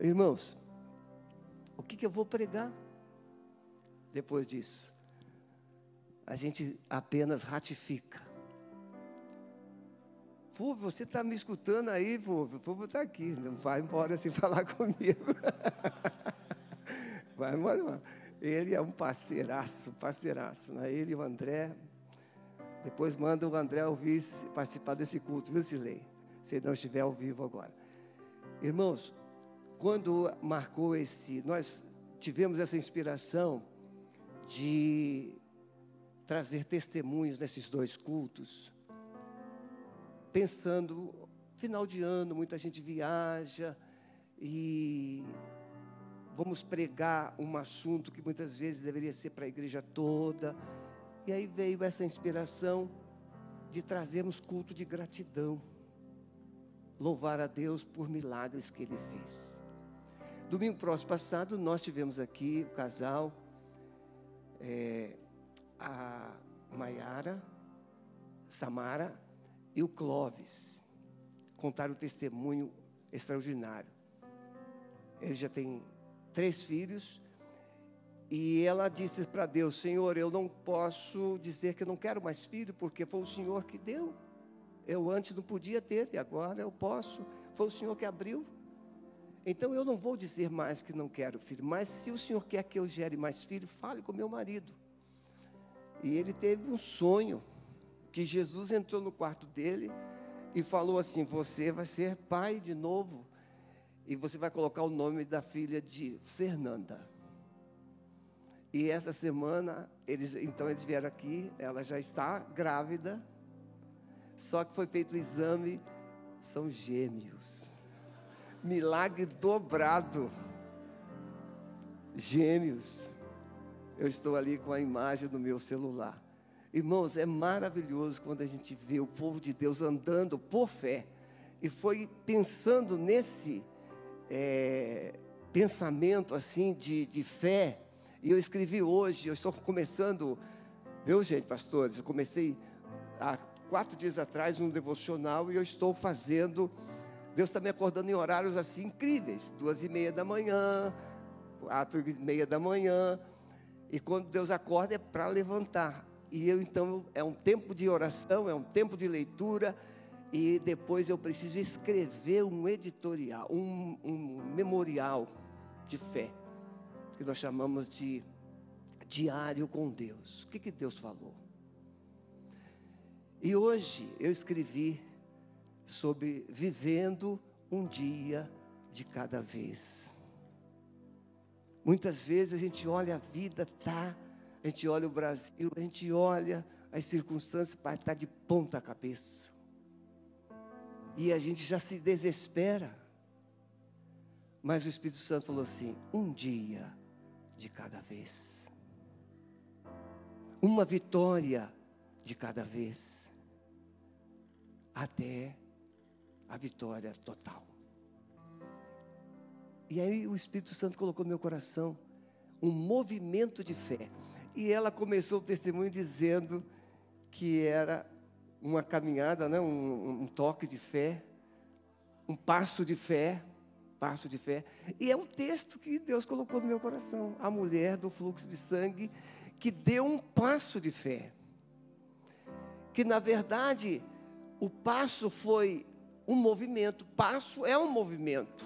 Irmãos, o que, que eu vou pregar depois disso? A gente apenas ratifica. Fulvio, você está me escutando aí, Fulvio? Fulvio está aqui, não vai embora sem falar comigo. vai embora, não. Ele é um parceiraço, parceiraço. Né? Ele e o André. Depois manda o André ouvir, participar desse culto, viu, Silei? Se não estiver ao vivo agora. Irmãos, quando marcou esse, nós tivemos essa inspiração de trazer testemunhos nesses dois cultos, pensando, final de ano, muita gente viaja e vamos pregar um assunto que muitas vezes deveria ser para a igreja toda. E aí veio essa inspiração de trazermos culto de gratidão, louvar a Deus por milagres que Ele fez. Domingo próximo passado, nós tivemos aqui o casal, é, a Maiara, Samara e o Clóvis. Contaram o testemunho extraordinário. Ele já tem três filhos. E ela disse para Deus: Senhor, eu não posso dizer que eu não quero mais filho, porque foi o Senhor que deu. Eu antes não podia ter, e agora eu posso. Foi o Senhor que abriu. Então eu não vou dizer mais que não quero filho, mas se o Senhor quer que eu gere mais filho, fale com meu marido. E ele teve um sonho que Jesus entrou no quarto dele e falou assim: Você vai ser pai de novo e você vai colocar o nome da filha de Fernanda. E essa semana, eles, então eles vieram aqui, ela já está grávida, só que foi feito o exame, são gêmeos. Milagre dobrado. Gêmeos. Eu estou ali com a imagem do meu celular. Irmãos, é maravilhoso quando a gente vê o povo de Deus andando por fé. E foi pensando nesse é, pensamento assim de, de fé. E eu escrevi hoje, eu estou começando, viu gente, pastores? Eu comecei há quatro dias atrás um devocional e eu estou fazendo. Deus está me acordando em horários assim incríveis, duas e meia da manhã, quatro e meia da manhã. E quando Deus acorda é para levantar. E eu então é um tempo de oração, é um tempo de leitura e depois eu preciso escrever um editorial, um, um memorial de fé, que nós chamamos de diário com Deus. O que, que Deus falou? E hoje eu escrevi sobre vivendo um dia de cada vez. Muitas vezes a gente olha a vida, tá? A gente olha o Brasil, a gente olha as circunstâncias para estar de ponta cabeça e a gente já se desespera. Mas o Espírito Santo falou assim: um dia de cada vez, uma vitória de cada vez, até a vitória total. E aí o Espírito Santo colocou no meu coração um movimento de fé. E ela começou o testemunho dizendo que era uma caminhada, né? Um, um, toque de fé, um passo de fé, passo de fé. E é um texto que Deus colocou no meu coração. A mulher do fluxo de sangue que deu um passo de fé. Que na verdade o passo foi um movimento. Passo é um movimento.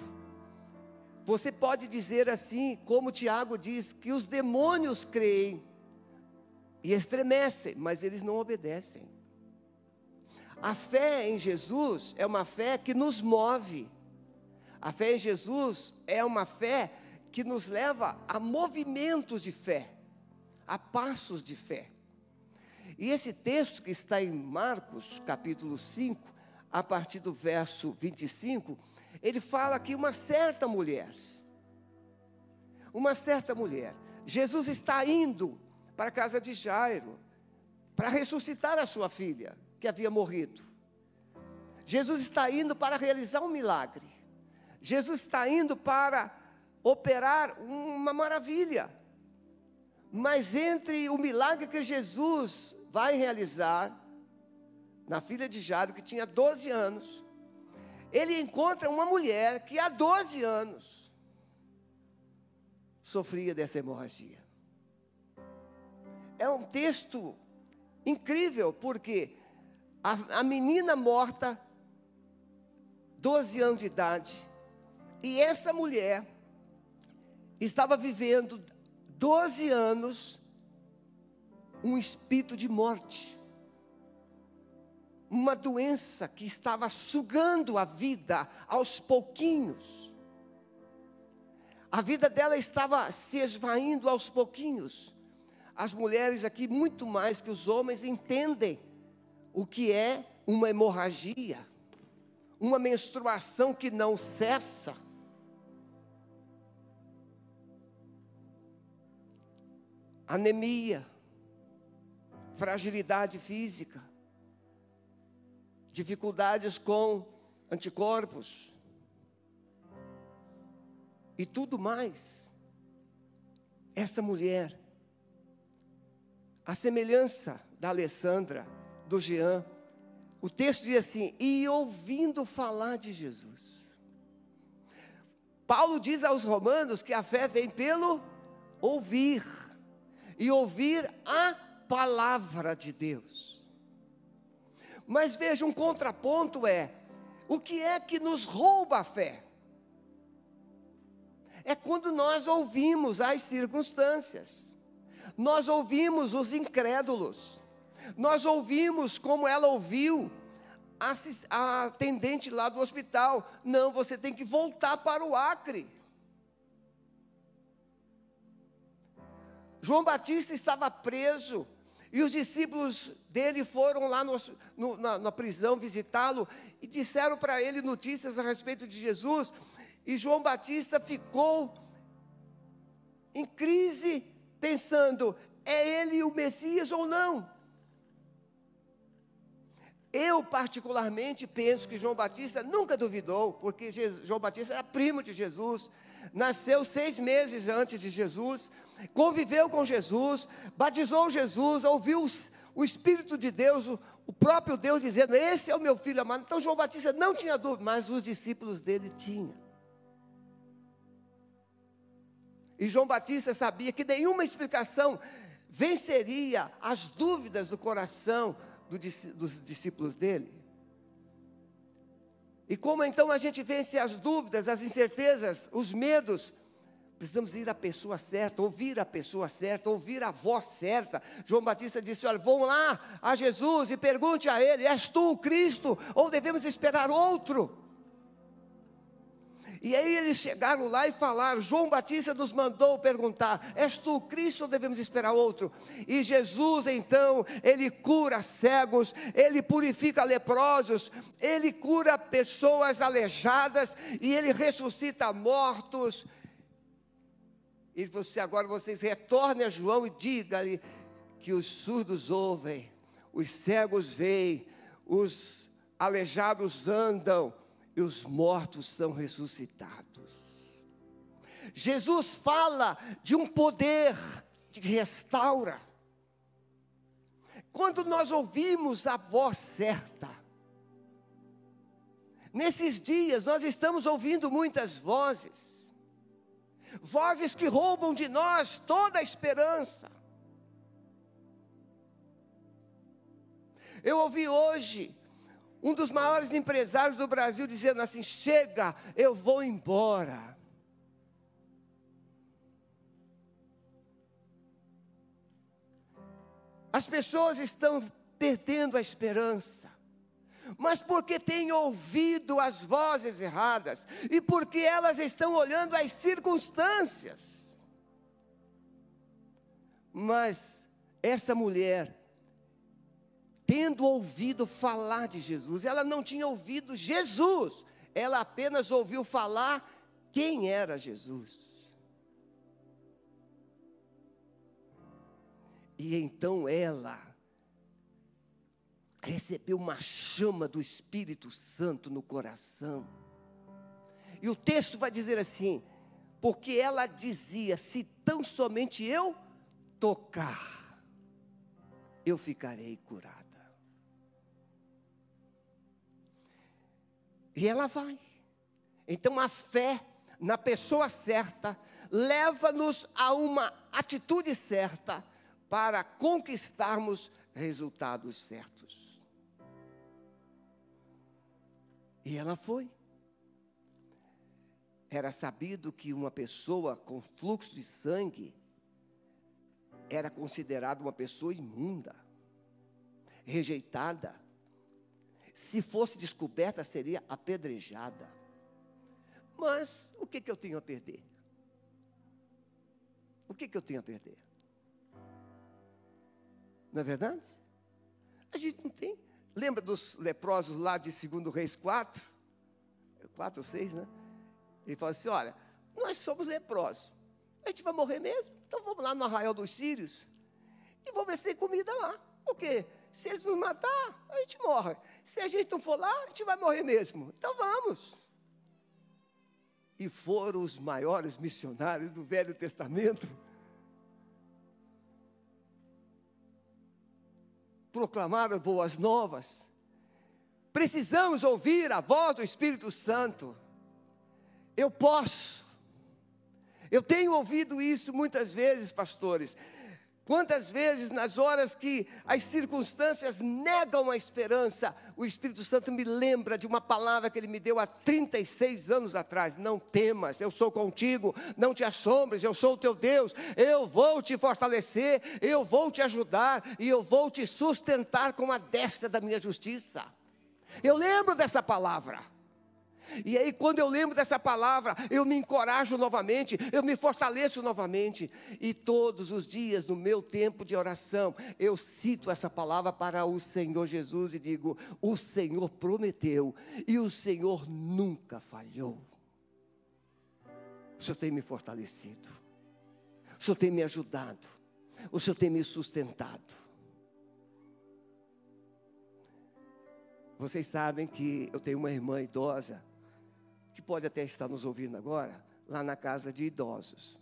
Você pode dizer assim, como Tiago diz, que os demônios creem e estremecem, mas eles não obedecem. A fé em Jesus é uma fé que nos move. A fé em Jesus é uma fé que nos leva a movimentos de fé, a passos de fé. E esse texto que está em Marcos, capítulo 5, a partir do verso 25, ele fala que uma certa mulher, uma certa mulher, Jesus está indo para a casa de Jairo para ressuscitar a sua filha que havia morrido. Jesus está indo para realizar um milagre. Jesus está indo para operar uma maravilha. Mas entre o milagre que Jesus vai realizar, na filha de Jairo, que tinha 12 anos, ele encontra uma mulher que há 12 anos sofria dessa hemorragia. É um texto incrível, porque a, a menina morta, 12 anos de idade, e essa mulher estava vivendo 12 anos um espírito de morte. Uma doença que estava sugando a vida aos pouquinhos. A vida dela estava se esvaindo aos pouquinhos. As mulheres aqui, muito mais que os homens, entendem o que é uma hemorragia, uma menstruação que não cessa. Anemia, fragilidade física, dificuldades com anticorpos e tudo mais. Essa mulher, a semelhança da Alessandra, do Jean, o texto diz assim: e ouvindo falar de Jesus. Paulo diz aos romanos que a fé vem pelo ouvir, e ouvir a palavra de Deus. Mas veja, um contraponto é: o que é que nos rouba a fé? É quando nós ouvimos as circunstâncias, nós ouvimos os incrédulos, nós ouvimos como ela ouviu a atendente lá do hospital: não, você tem que voltar para o Acre. João Batista estava preso, e os discípulos dele foram lá no, no, na, na prisão visitá-lo e disseram para ele notícias a respeito de Jesus. E João Batista ficou em crise, pensando: é ele o Messias ou não? Eu, particularmente, penso que João Batista nunca duvidou, porque Jesus, João Batista era primo de Jesus, nasceu seis meses antes de Jesus, conviveu com Jesus, batizou Jesus, ouviu o Espírito de Deus, o, o próprio Deus dizendo: Esse é o meu filho amado. Então João Batista não tinha dúvida, mas os discípulos dele tinham. E João Batista sabia que nenhuma explicação venceria as dúvidas do coração do, dos discípulos dele. E como então a gente vence as dúvidas, as incertezas, os medos? Precisamos ir à pessoa certa, ouvir a pessoa certa, ouvir a voz certa. João Batista disse: Olha, vão lá a Jesus e pergunte a Ele: És tu o Cristo ou devemos esperar outro? E aí eles chegaram lá e falaram: João Batista nos mandou perguntar: És tu Cristo ou devemos esperar outro? E Jesus, então, ele cura cegos, ele purifica leprosos, ele cura pessoas aleijadas e ele ressuscita mortos. E você agora vocês retornem a João e diga-lhe que os surdos ouvem, os cegos veem, os aleijados andam e os mortos são ressuscitados. Jesus fala de um poder que restaura. Quando nós ouvimos a voz certa, nesses dias nós estamos ouvindo muitas vozes, vozes que roubam de nós toda a esperança. Eu ouvi hoje um dos maiores empresários do Brasil dizendo assim: chega, eu vou embora. As pessoas estão perdendo a esperança, mas porque têm ouvido as vozes erradas e porque elas estão olhando as circunstâncias. Mas essa mulher, tendo ouvido falar de Jesus. Ela não tinha ouvido Jesus, ela apenas ouviu falar quem era Jesus. E então ela recebeu uma chama do Espírito Santo no coração. E o texto vai dizer assim: porque ela dizia: se tão somente eu tocar, eu ficarei curado. E ela vai. Então a fé, na pessoa certa, leva-nos a uma atitude certa para conquistarmos resultados certos. E ela foi. Era sabido que uma pessoa com fluxo de sangue era considerada uma pessoa imunda, rejeitada. Se fosse descoberta, seria apedrejada. Mas o que, que eu tenho a perder? O que, que eu tenho a perder? Não é verdade? A gente não tem. Lembra dos leprosos lá de 2 Reis 4? 4 ou 6, né? Ele fala assim: olha, nós somos leprosos. A gente vai morrer mesmo? Então vamos lá no arraial dos sírios e vamos ver se tem comida lá. Porque se eles nos matar, a gente morre. Se a gente não for lá, a gente vai morrer mesmo. Então vamos. E foram os maiores missionários do Velho Testamento. Proclamaram boas novas. Precisamos ouvir a voz do Espírito Santo. Eu posso. Eu tenho ouvido isso muitas vezes, pastores. Quantas vezes, nas horas que as circunstâncias negam a esperança, o Espírito Santo me lembra de uma palavra que ele me deu há 36 anos atrás: Não temas, eu sou contigo, não te assombres, eu sou o teu Deus, eu vou te fortalecer, eu vou te ajudar e eu vou te sustentar com a destra da minha justiça. Eu lembro dessa palavra. E aí, quando eu lembro dessa palavra, eu me encorajo novamente, eu me fortaleço novamente. E todos os dias, no meu tempo de oração, eu cito essa palavra para o Senhor Jesus e digo: O Senhor prometeu e o Senhor nunca falhou. O Senhor tem me fortalecido, o Senhor tem me ajudado, o Senhor tem me sustentado. Vocês sabem que eu tenho uma irmã idosa que pode até estar nos ouvindo agora, lá na casa de idosos.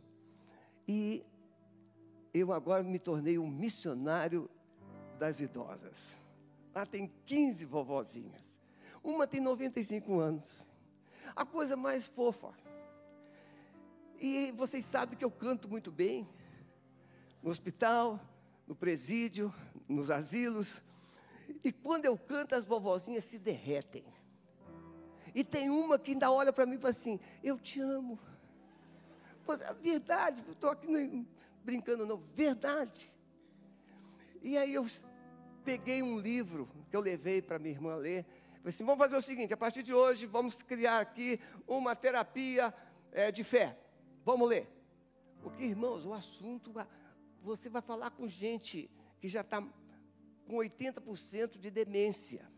E eu agora me tornei um missionário das idosas. Lá tem 15 vovozinhas. Uma tem 95 anos. A coisa mais fofa. E vocês sabem que eu canto muito bem. No hospital, no presídio, nos asilos. E quando eu canto, as vovozinhas se derretem. E tem uma que ainda olha para mim e fala assim: Eu te amo. É verdade, estou aqui brincando, não, verdade. E aí eu peguei um livro que eu levei para minha irmã ler. Falei assim: vamos fazer o seguinte: a partir de hoje, vamos criar aqui uma terapia é, de fé. Vamos ler. Porque, irmãos, o assunto, você vai falar com gente que já está com 80% de demência.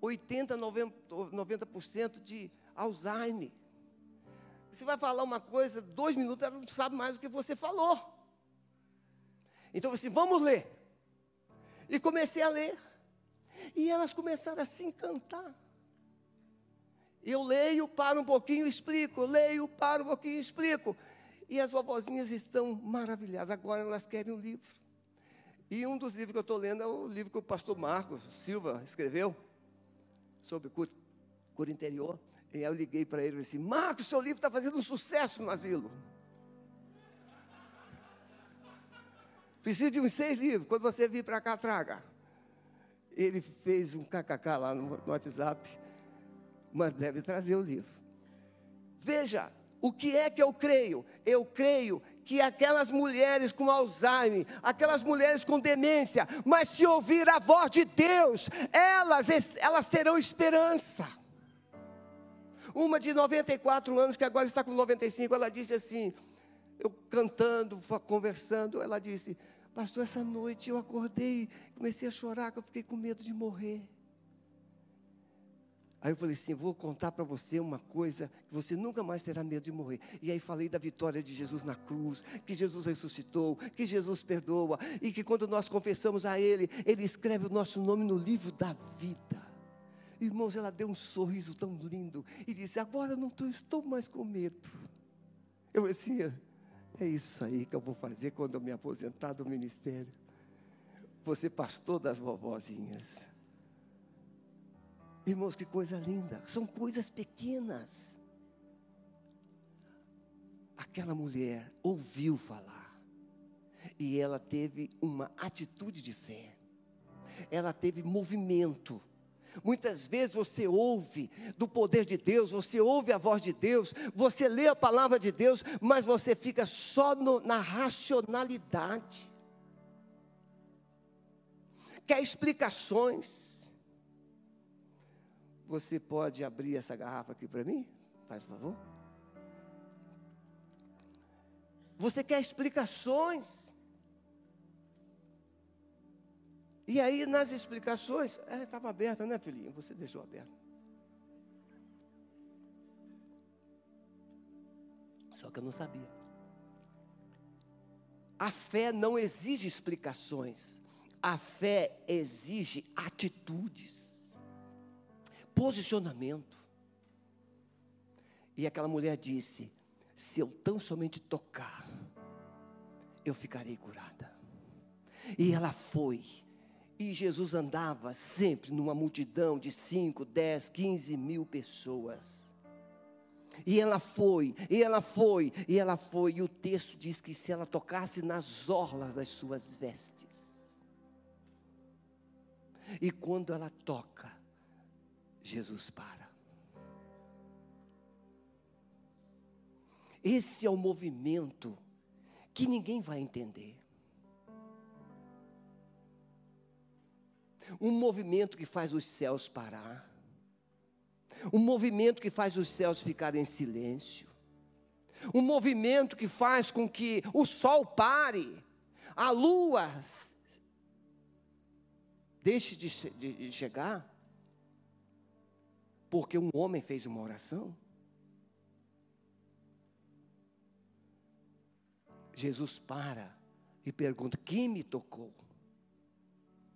80, 90%, de Alzheimer. Você vai falar uma coisa, dois minutos, ela não sabe mais o que você falou. Então, assim, vamos ler. E comecei a ler. E elas começaram a se encantar. Eu leio, paro um pouquinho, explico. Leio, paro um pouquinho, explico. E as vovozinhas estão maravilhadas. Agora elas querem um livro. E um dos livros que eu estou lendo é o livro que o pastor Marcos Silva escreveu sobre cura, cura interior. E aí eu liguei para ele e disse: Marcos, seu livro está fazendo um sucesso no asilo. Preciso de uns seis livros. Quando você vir para cá, traga. Ele fez um kkk lá no, no WhatsApp, mas deve trazer o livro. Veja, o que é que eu creio? Eu creio que aquelas mulheres com Alzheimer, aquelas mulheres com demência, mas se ouvir a voz de Deus, elas, elas terão esperança. Uma de 94 anos, que agora está com 95, ela disse assim, eu cantando, conversando, ela disse, pastor, essa noite eu acordei, comecei a chorar, que eu fiquei com medo de morrer. Aí eu falei assim: vou contar para você uma coisa que você nunca mais terá medo de morrer. E aí falei da vitória de Jesus na cruz, que Jesus ressuscitou, que Jesus perdoa, e que quando nós confessamos a Ele, Ele escreve o nosso nome no livro da vida. Irmãos, ela deu um sorriso tão lindo e disse: Agora eu não tô, estou mais com medo. Eu assim, é isso aí que eu vou fazer quando eu me aposentar do ministério. Você pastor das vovozinhas. Irmãos, que coisa linda. São coisas pequenas. aquela mulher ouviu falar e ela teve uma atitude de fé, ela teve movimento. Muitas vezes você ouve do poder de Deus, você ouve a voz de Deus, você lê a palavra de Deus, mas você fica só no, na racionalidade. Quer explicações? Você pode abrir essa garrafa aqui para mim? Faz favor. Você quer explicações? E aí, nas explicações, estava é, aberta, né, filhinho? Você deixou aberta. Só que eu não sabia. A fé não exige explicações. A fé exige atitudes, posicionamento. E aquela mulher disse: Se eu tão somente tocar, eu ficarei curada. E ela foi e Jesus andava sempre numa multidão de 5, 10, 15 mil pessoas. E ela foi, e ela foi, e ela foi. E o texto diz que se ela tocasse nas orlas das suas vestes. E quando ela toca, Jesus para. Esse é o movimento que ninguém vai entender. Um movimento que faz os céus parar. Um movimento que faz os céus ficarem em silêncio. Um movimento que faz com que o sol pare, a lua deixe de, de, de chegar, porque um homem fez uma oração. Jesus para e pergunta: Quem me tocou?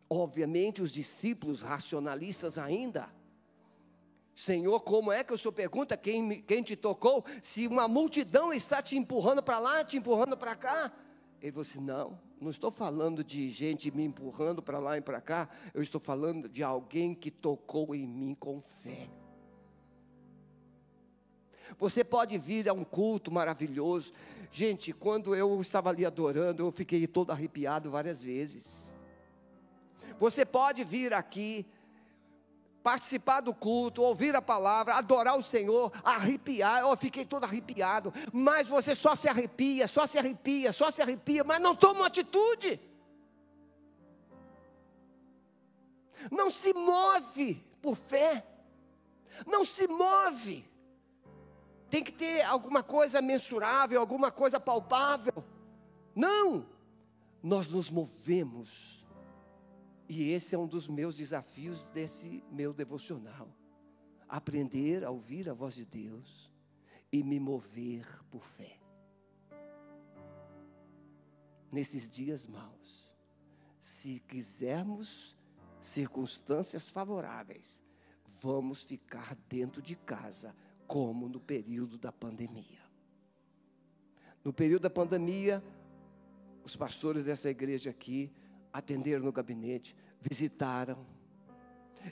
Obviamente, os discípulos racionalistas ainda. Senhor, como é que o Senhor pergunta quem, quem te tocou? Se uma multidão está te empurrando para lá, te empurrando para cá. Ele falou assim: não, não estou falando de gente me empurrando para lá e para cá. Eu estou falando de alguém que tocou em mim com fé. Você pode vir a um culto maravilhoso. Gente, quando eu estava ali adorando, eu fiquei todo arrepiado várias vezes. Você pode vir aqui, participar do culto, ouvir a palavra, adorar o Senhor, arrepiar. Eu fiquei todo arrepiado, mas você só se arrepia, só se arrepia, só se arrepia, mas não toma atitude. Não se move por fé. Não se move. Tem que ter alguma coisa mensurável, alguma coisa palpável. Não. Nós nos movemos e esse é um dos meus desafios desse meu devocional. Aprender a ouvir a voz de Deus e me mover por fé. Nesses dias maus, se quisermos circunstâncias favoráveis, vamos ficar dentro de casa, como no período da pandemia. No período da pandemia, os pastores dessa igreja aqui atenderam no gabinete, visitaram.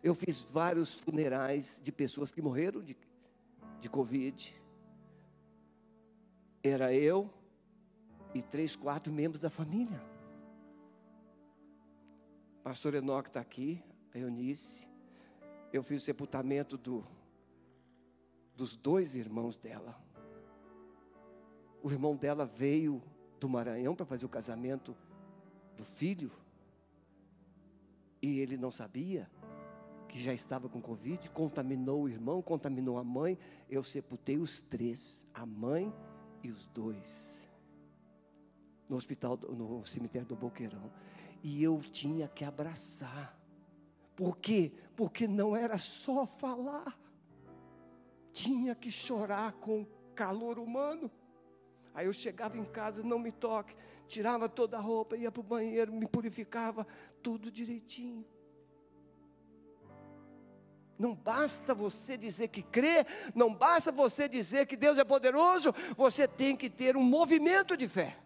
Eu fiz vários funerais de pessoas que morreram de, de Covid. Era eu e três, quatro membros da família. Pastor Enoque está aqui, a Eunice. Eu fiz o sepultamento do, dos dois irmãos dela. O irmão dela veio do Maranhão para fazer o casamento do filho e ele não sabia que já estava com Covid, contaminou o irmão, contaminou a mãe. Eu sepultei os três, a mãe e os dois, no hospital, no cemitério do Boqueirão. E eu tinha que abraçar. Por quê? Porque não era só falar, tinha que chorar com calor humano. Aí eu chegava em casa, não me toque, tirava toda a roupa, ia para o banheiro, me purificava, tudo direitinho. Não basta você dizer que crê, não basta você dizer que Deus é poderoso, você tem que ter um movimento de fé.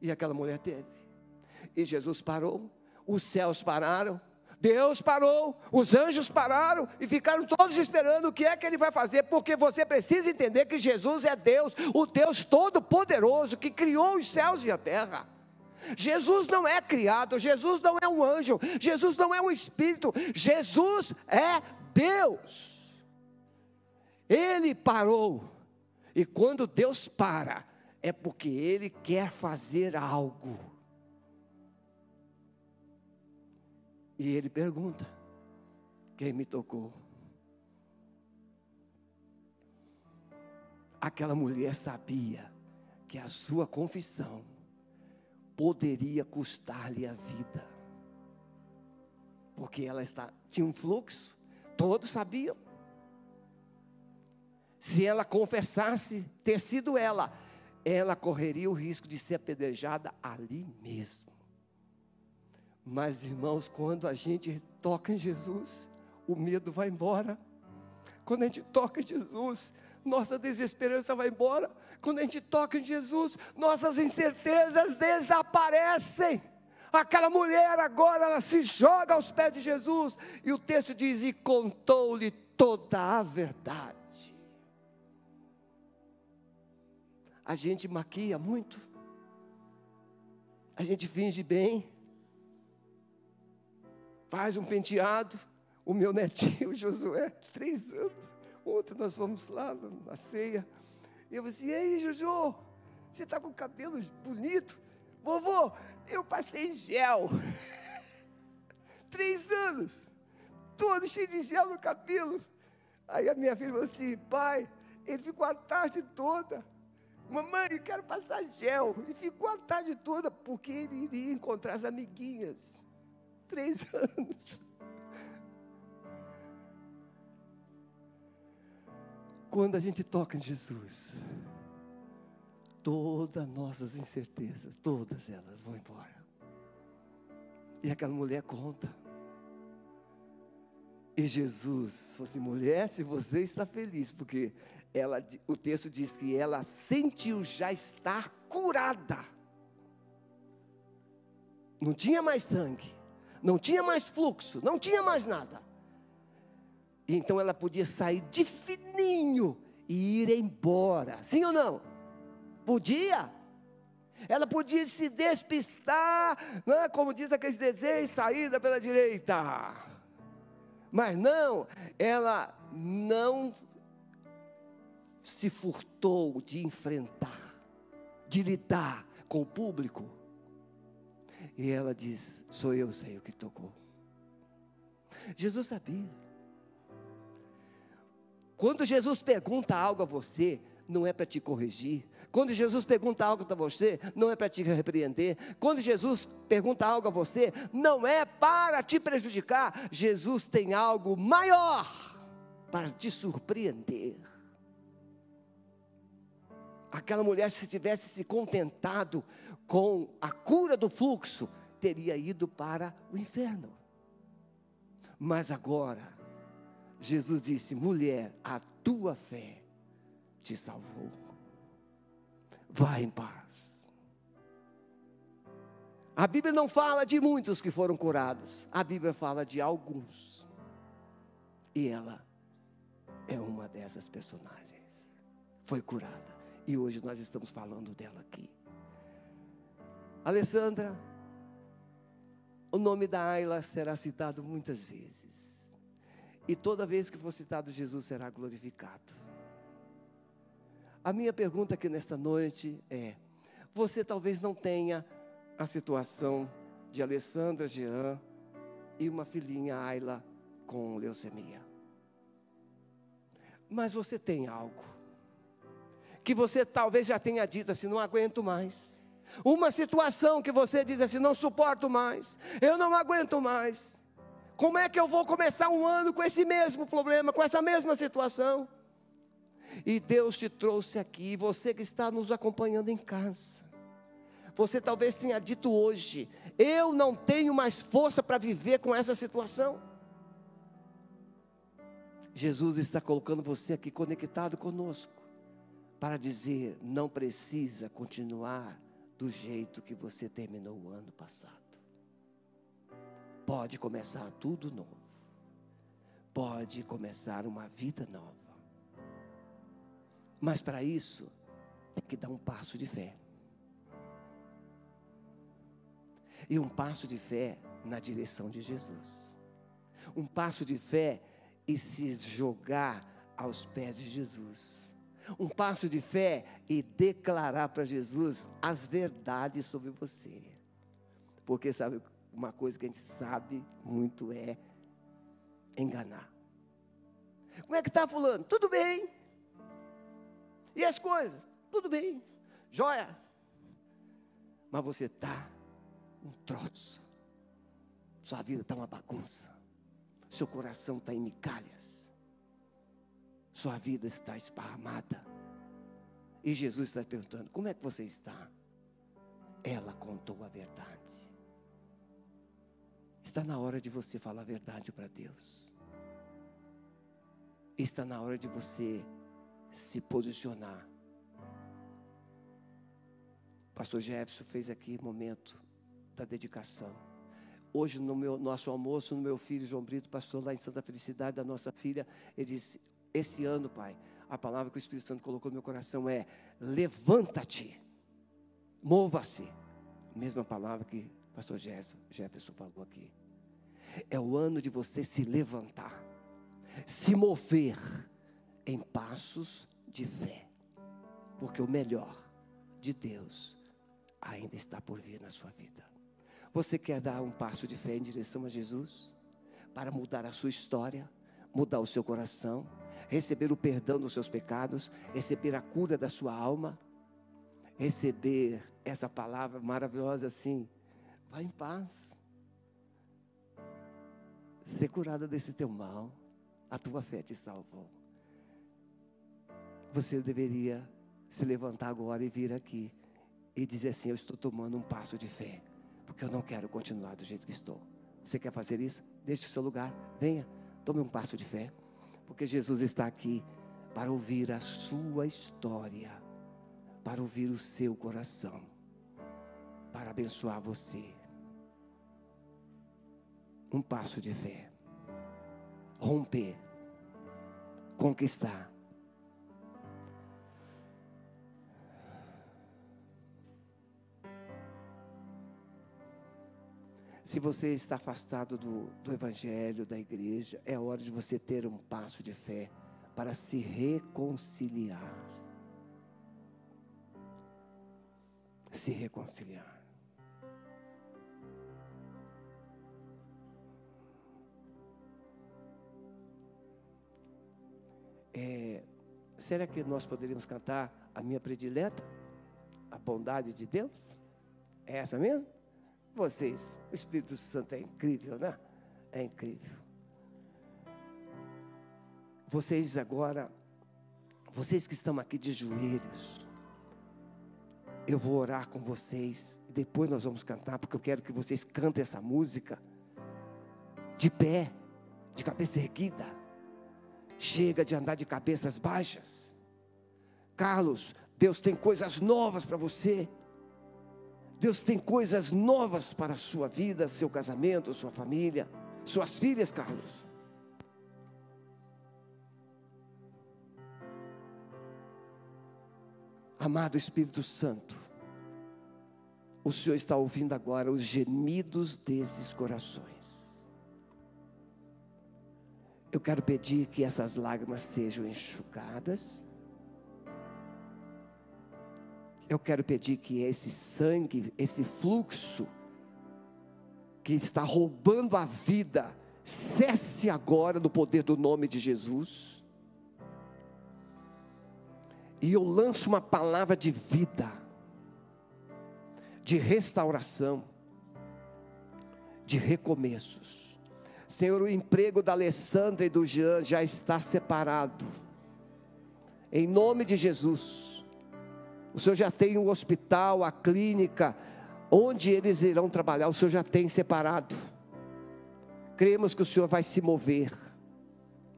E aquela mulher teve. E Jesus parou, os céus pararam, Deus parou, os anjos pararam e ficaram todos esperando o que é que ele vai fazer, porque você precisa entender que Jesus é Deus, o Deus Todo-Poderoso que criou os céus e a terra. Jesus não é criado, Jesus não é um anjo, Jesus não é um espírito, Jesus é Deus. Ele parou, e quando Deus para, é porque Ele quer fazer algo. E ele pergunta: Quem me tocou? Aquela mulher sabia que a sua confissão poderia custar-lhe a vida. Porque ela está, tinha um fluxo, todos sabiam. Se ela confessasse ter sido ela, ela correria o risco de ser apedrejada ali mesmo. Mas, irmãos, quando a gente toca em Jesus, o medo vai embora. Quando a gente toca em Jesus, nossa desesperança vai embora. Quando a gente toca em Jesus, nossas incertezas desaparecem. Aquela mulher agora, ela se joga aos pés de Jesus, e o texto diz: E contou-lhe toda a verdade. A gente maquia muito, a gente finge bem, faz um penteado. O meu netinho, Josué, três anos. Ontem nós fomos lá na ceia. E eu assim: e aí, você está com cabelo bonito? Vovô, eu passei gel. três anos. Todo cheio de gel no cabelo. Aí a minha filha falou assim: pai, ele ficou a tarde toda. Mamãe, eu quero passar gel. E ficou a tarde toda, porque ele iria encontrar as amiguinhas três anos. Quando a gente toca em Jesus, todas nossas incertezas, todas elas vão embora. E aquela mulher conta. E Jesus falou assim: mulher, se você está feliz, porque ela, o texto diz que ela sentiu já estar curada. Não tinha mais sangue não tinha mais fluxo, não tinha mais nada. Então ela podia sair de fininho e ir embora. Sim ou não? Podia. Ela podia se despistar, né, como diz aqueles desenhos, saída pela direita. Mas não, ela não se furtou de enfrentar, de lidar com o público. E ela diz: Sou eu, Senhor, que tocou. Jesus sabia. Quando Jesus pergunta algo a você, não é para te corrigir. Quando Jesus pergunta algo a você, não é para te repreender. Quando Jesus pergunta algo a você, não é para te prejudicar. Jesus tem algo maior para te surpreender. Aquela mulher, se tivesse se contentado com a cura do fluxo, teria ido para o inferno. Mas agora, Jesus disse: mulher, a tua fé te salvou. Vá em paz. A Bíblia não fala de muitos que foram curados, a Bíblia fala de alguns. E ela é uma dessas personagens. Foi curada. E hoje nós estamos falando dela aqui. Alessandra, o nome da Ayla será citado muitas vezes. E toda vez que for citado Jesus será glorificado. A minha pergunta aqui nesta noite é: você talvez não tenha a situação de Alessandra Jean e uma filhinha Ayla com leucemia. Mas você tem algo que você talvez já tenha dito assim: não aguento mais uma situação que você diz assim: não suporto mais, eu não aguento mais. Como é que eu vou começar um ano com esse mesmo problema, com essa mesma situação? E Deus te trouxe aqui, você que está nos acompanhando em casa. Você talvez tenha dito hoje: eu não tenho mais força para viver com essa situação. Jesus está colocando você aqui conectado conosco, para dizer: não precisa continuar do jeito que você terminou o ano passado. pode começar tudo novo. Pode começar uma vida nova. Mas para isso, tem que dar um passo de fé. E um passo de fé na direção de Jesus. Um passo de fé e se jogar aos pés de Jesus. Um passo de fé e declarar para Jesus as verdades sobre você. Porque sabe, uma coisa que a gente sabe muito é enganar. Como é que está fulano? Tudo bem. E as coisas? Tudo bem. Joia. Mas você está um troço. Sua vida está uma bagunça. Seu coração está em migalhas. Sua vida está esparramada. E Jesus está perguntando: como é que você está? Ela contou a verdade. Está na hora de você falar a verdade para Deus. Está na hora de você se posicionar. Pastor Jefferson fez aqui momento da dedicação. Hoje, no meu, nosso almoço, no meu filho João Brito, pastor lá em Santa Felicidade, da nossa filha, ele disse: Esse ano, pai, a palavra que o Espírito Santo colocou no meu coração é: levanta-te, mova-se. Mesma palavra que o pastor Jefferson falou aqui. É o ano de você se levantar, se mover em passos de fé, porque o melhor de Deus ainda está por vir na sua vida. Você quer dar um passo de fé em direção a Jesus? Para mudar a sua história, mudar o seu coração, receber o perdão dos seus pecados, receber a cura da sua alma, receber essa palavra maravilhosa assim: vá em paz, ser curada desse teu mal, a tua fé te salvou. Você deveria se levantar agora e vir aqui e dizer assim: Eu estou tomando um passo de fé porque eu não quero continuar do jeito que estou. Você quer fazer isso? Deixe o seu lugar, venha, tome um passo de fé, porque Jesus está aqui para ouvir a sua história, para ouvir o seu coração, para abençoar você. Um passo de fé, romper, conquistar Se você está afastado do, do Evangelho, da igreja, é hora de você ter um passo de fé para se reconciliar. Se reconciliar. É, será que nós poderíamos cantar a minha predileta? A bondade de Deus? É essa mesmo? Vocês. O Espírito Santo é incrível, né? É incrível. Vocês agora, vocês que estão aqui de joelhos, eu vou orar com vocês. Depois nós vamos cantar, porque eu quero que vocês cantem essa música de pé, de cabeça erguida. Chega de andar de cabeças baixas. Carlos, Deus tem coisas novas para você. Deus tem coisas novas para a sua vida, seu casamento, sua família, suas filhas, Carlos. Amado Espírito Santo, o Senhor está ouvindo agora os gemidos desses corações. Eu quero pedir que essas lágrimas sejam enxugadas eu quero pedir que esse sangue, esse fluxo que está roubando a vida, cesse agora no poder do nome de Jesus. E eu lanço uma palavra de vida, de restauração, de recomeços. Senhor, o emprego da Alessandra e do Jean já está separado. Em nome de Jesus o Senhor já tem o hospital, a clínica, onde eles irão trabalhar, o Senhor já tem separado. Cremos que o Senhor vai se mover,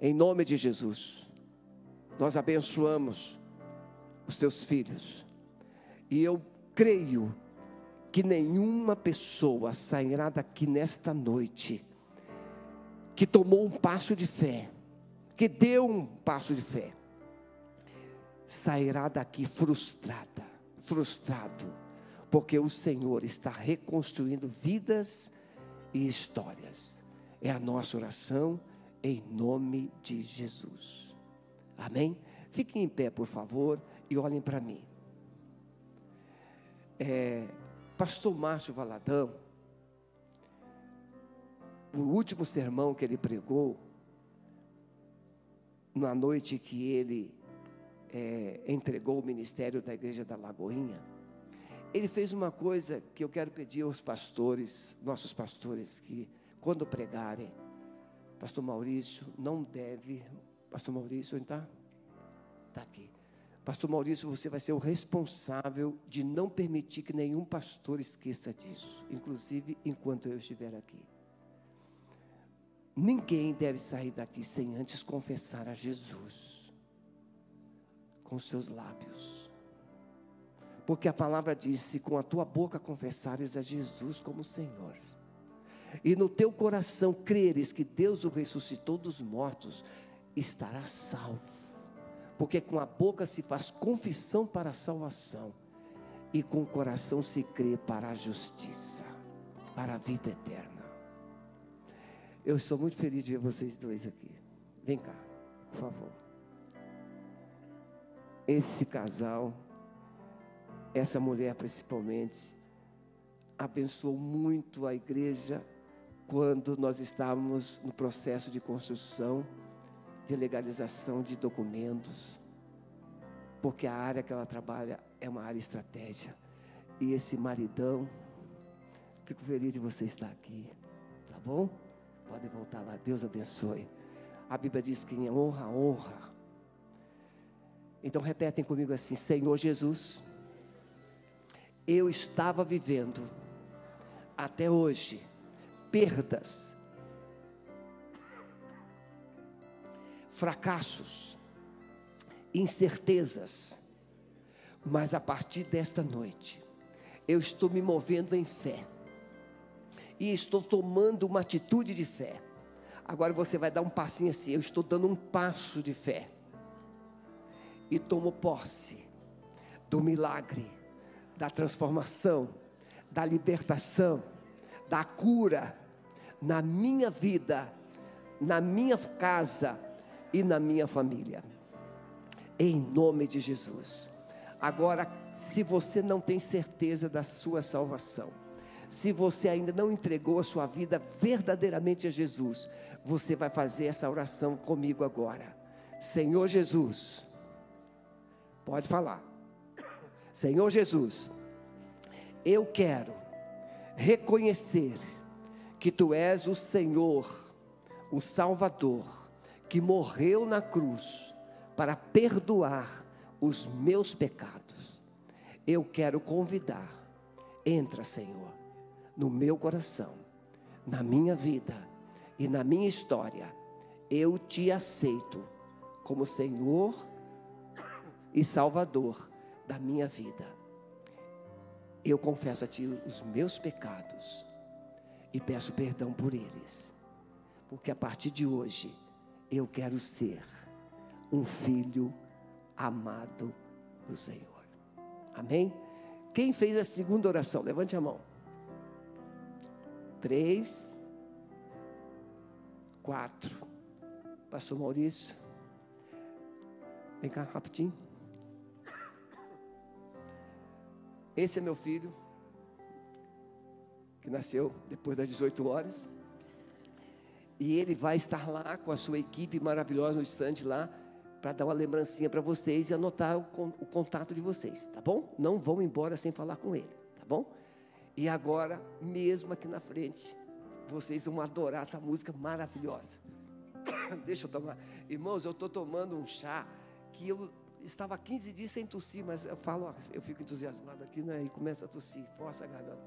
em nome de Jesus. Nós abençoamos os teus filhos, e eu creio que nenhuma pessoa sairá daqui nesta noite que tomou um passo de fé, que deu um passo de fé, sairá daqui frustrada, frustrado, porque o Senhor está reconstruindo vidas e histórias. É a nossa oração em nome de Jesus. Amém? Fiquem em pé, por favor, e olhem para mim. É, Pastor Márcio Valadão, o último sermão que ele pregou, na noite que ele é, entregou o ministério da igreja da Lagoinha, ele fez uma coisa que eu quero pedir aos pastores, nossos pastores, que quando pregarem, Pastor Maurício não deve, Pastor Maurício, onde está? Está aqui. Pastor Maurício, você vai ser o responsável de não permitir que nenhum pastor esqueça disso, inclusive enquanto eu estiver aqui. Ninguém deve sair daqui sem antes confessar a Jesus com seus lábios. Porque a palavra diz: se com a tua boca confessares a Jesus como Senhor, e no teu coração creres que Deus o ressuscitou dos mortos, estarás salvo. Porque com a boca se faz confissão para a salvação, e com o coração se crê para a justiça, para a vida eterna. Eu estou muito feliz de ver vocês dois aqui. Vem cá, por favor. Esse casal, essa mulher principalmente, abençoou muito a igreja quando nós estávamos no processo de construção, de legalização de documentos, porque a área que ela trabalha é uma área estratégica. E esse maridão, fico feliz de você estar aqui, tá bom? Pode voltar lá, Deus abençoe. A Bíblia diz que em honra, honra. Então repetem comigo assim: Senhor Jesus, eu estava vivendo até hoje perdas, fracassos, incertezas, mas a partir desta noite, eu estou me movendo em fé e estou tomando uma atitude de fé. Agora você vai dar um passinho assim, eu estou dando um passo de fé. E tomo posse do milagre, da transformação, da libertação, da cura na minha vida, na minha casa e na minha família. Em nome de Jesus. Agora, se você não tem certeza da sua salvação, se você ainda não entregou a sua vida verdadeiramente a Jesus, você vai fazer essa oração comigo agora. Senhor Jesus, pode falar. Senhor Jesus, eu quero reconhecer que tu és o Senhor, o Salvador, que morreu na cruz para perdoar os meus pecados. Eu quero convidar, entra, Senhor no meu coração, na minha vida e na minha história, eu te aceito como Senhor e Salvador da minha vida. Eu confesso a Ti os meus pecados e peço perdão por eles, porque a partir de hoje eu quero ser um filho amado do Senhor. Amém? Quem fez a segunda oração? Levante a mão três, quatro. Pastor Maurício, vem cá rapidinho. Esse é meu filho, que nasceu depois das 18 horas. E ele vai estar lá com a sua equipe maravilhosa no estande lá, para dar uma lembrancinha para vocês e anotar o, o contato de vocês, tá bom? Não vão embora sem falar com ele, tá bom? E agora, mesmo aqui na frente, vocês vão adorar essa música maravilhosa. Deixa eu tomar. Irmãos, eu estou tomando um chá que eu estava 15 dias sem tossir, mas eu falo, eu fico entusiasmado aqui né, e começa a tossir, força a garganta.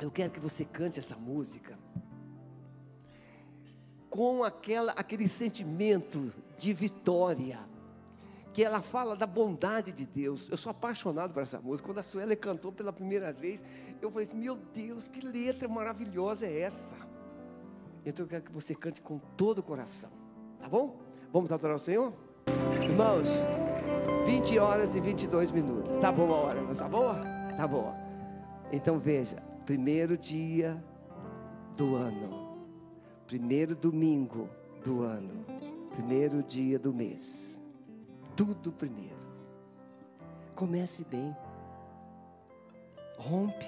Eu quero que você cante essa música com aquela, aquele sentimento de vitória que ela fala da bondade de Deus. Eu sou apaixonado por essa música. Quando a Suela cantou pela primeira vez, eu falei assim, meu Deus, que letra maravilhosa é essa? Então eu quero que você cante com todo o coração, tá bom? Vamos adorar o Senhor? Irmãos, 20 horas e 22 minutos. Tá boa a hora, não tá boa? Tá boa. Então veja, primeiro dia do ano, primeiro domingo do ano, primeiro dia do mês tudo primeiro. Comece bem. Rompe.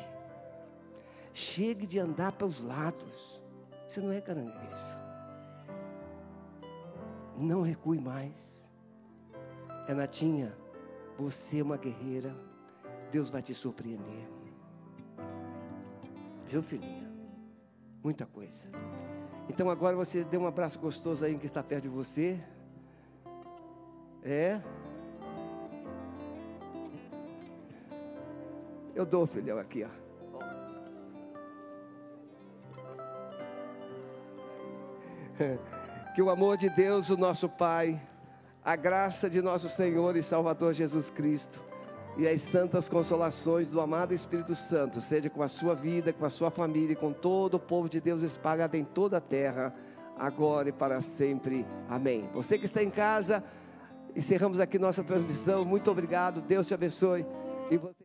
Chegue de andar para os lados. Você não é caranguejo. Não recue mais. Renatinha, você é uma guerreira. Deus vai te surpreender. Viu, filhinha? Muita coisa. Então agora você dê um abraço gostoso aí em que está perto de você. É. Eu dou, filhão, aqui, ó. Que o amor de Deus, o nosso Pai, a graça de nosso Senhor e Salvador Jesus Cristo e as santas consolações do amado Espírito Santo, seja com a sua vida, com a sua família e com todo o povo de Deus espalhado em toda a terra, agora e para sempre. Amém. Você que está em casa, Encerramos aqui nossa transmissão. Muito obrigado. Deus te abençoe. E você...